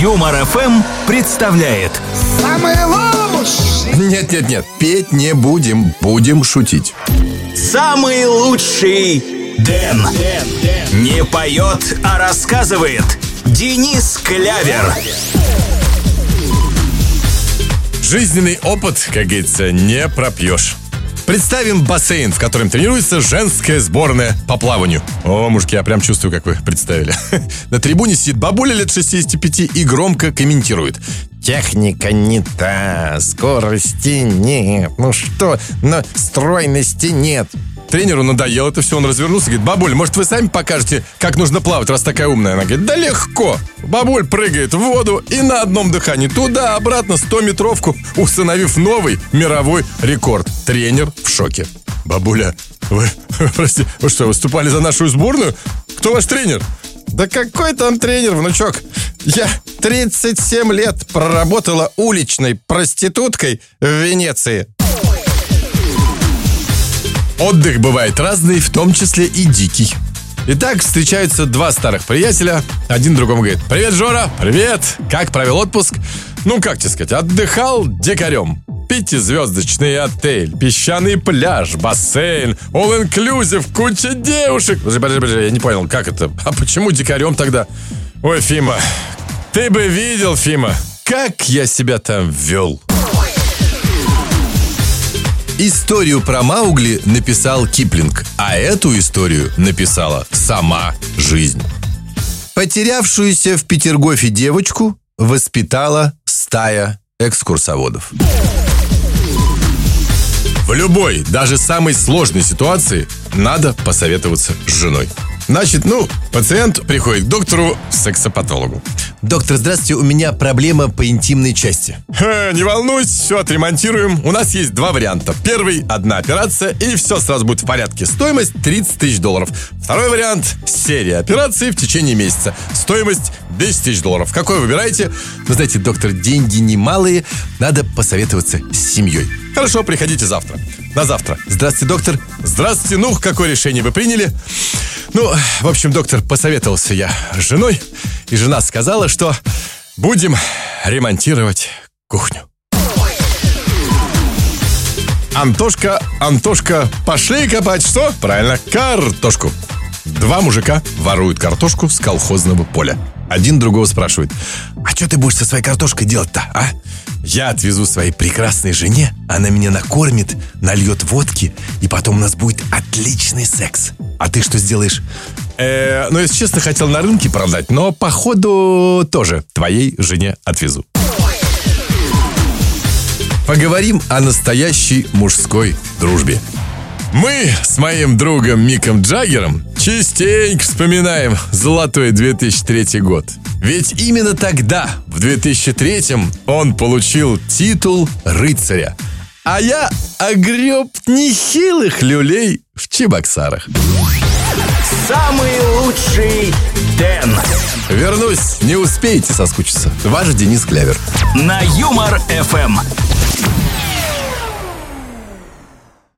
Юмор ФМ представляет Самый лучший Нет-нет-нет, петь не будем, будем шутить. Самый лучший Дэн. Не поет, а рассказывает Денис Клявер. Жизненный опыт, как говорится, не пропьешь. Представим бассейн, в котором тренируется женская сборная по плаванию. О, мужики, я прям чувствую, как вы представили. На трибуне сидит бабуля лет 65 и громко комментирует. Техника не та, скорости нет. Ну что, но стройности нет. Тренеру надоело это все, он развернулся и говорит, бабуль, может вы сами покажете, как нужно плавать, раз такая умная? Она говорит, да легко. Бабуль прыгает в воду и на одном дыхании туда-обратно 100-метровку, установив новый мировой рекорд. Тренер в шоке. Бабуля, вы, простите, вы что, выступали за нашу сборную? Кто ваш тренер? Да какой там тренер, внучок? Я 37 лет проработала уличной проституткой в Венеции. Отдых бывает разный, в том числе и дикий. Итак, встречаются два старых приятеля. Один другому говорит, привет, Жора, привет, как провел отпуск? Ну, как тебе сказать, отдыхал дикарем. Пятизвездочный отель, песчаный пляж, бассейн, all-inclusive, куча девушек. Подожди, подожди, подожди, я не понял, как это? А почему дикарем тогда? Ой, Фима, ты бы видел, Фима, как я себя там вел. Историю про Маугли написал Киплинг, а эту историю написала сама жизнь. Потерявшуюся в Петергофе девочку воспитала стая экскурсоводов. В любой, даже самой сложной ситуации надо посоветоваться с женой. Значит, ну, пациент приходит к доктору-сексопатологу. Доктор, здравствуйте, у меня проблема по интимной части. не волнуйтесь, все отремонтируем. У нас есть два варианта. Первый – одна операция, и все сразу будет в порядке. Стоимость 30 тысяч долларов. Второй вариант – серия операций в течение месяца. Стоимость 10 тысяч долларов. Какой выбираете? Вы знаете, доктор, деньги немалые, надо посоветоваться с семьей. Хорошо, приходите завтра. На завтра. Здравствуйте, доктор. Здравствуйте. Ну, какое решение вы приняли? Ну, в общем, доктор, посоветовался я с женой, и жена сказала, что будем ремонтировать кухню. Антошка, Антошка, пошли копать что? Правильно, картошку. Два мужика воруют картошку с колхозного поля. Один другого спрашивает, а что ты будешь со своей картошкой делать-то, а? Я отвезу своей прекрасной жене, она меня накормит, нальет водки, и потом у нас будет отличный секс. А ты что сделаешь? Э, ну, если честно, хотел на рынке продать, но походу тоже твоей жене отвезу. Поговорим о настоящей мужской дружбе. Мы с моим другом Миком Джаггером частенько вспоминаем золотой 2003 год. Ведь именно тогда, в 2003 он получил титул рыцаря. А я огреб нехилых люлей в Чебоксарах. Самый лучший Дэн. Вернусь, не успеете соскучиться. Ваш Денис Клявер. На Юмор ФМ.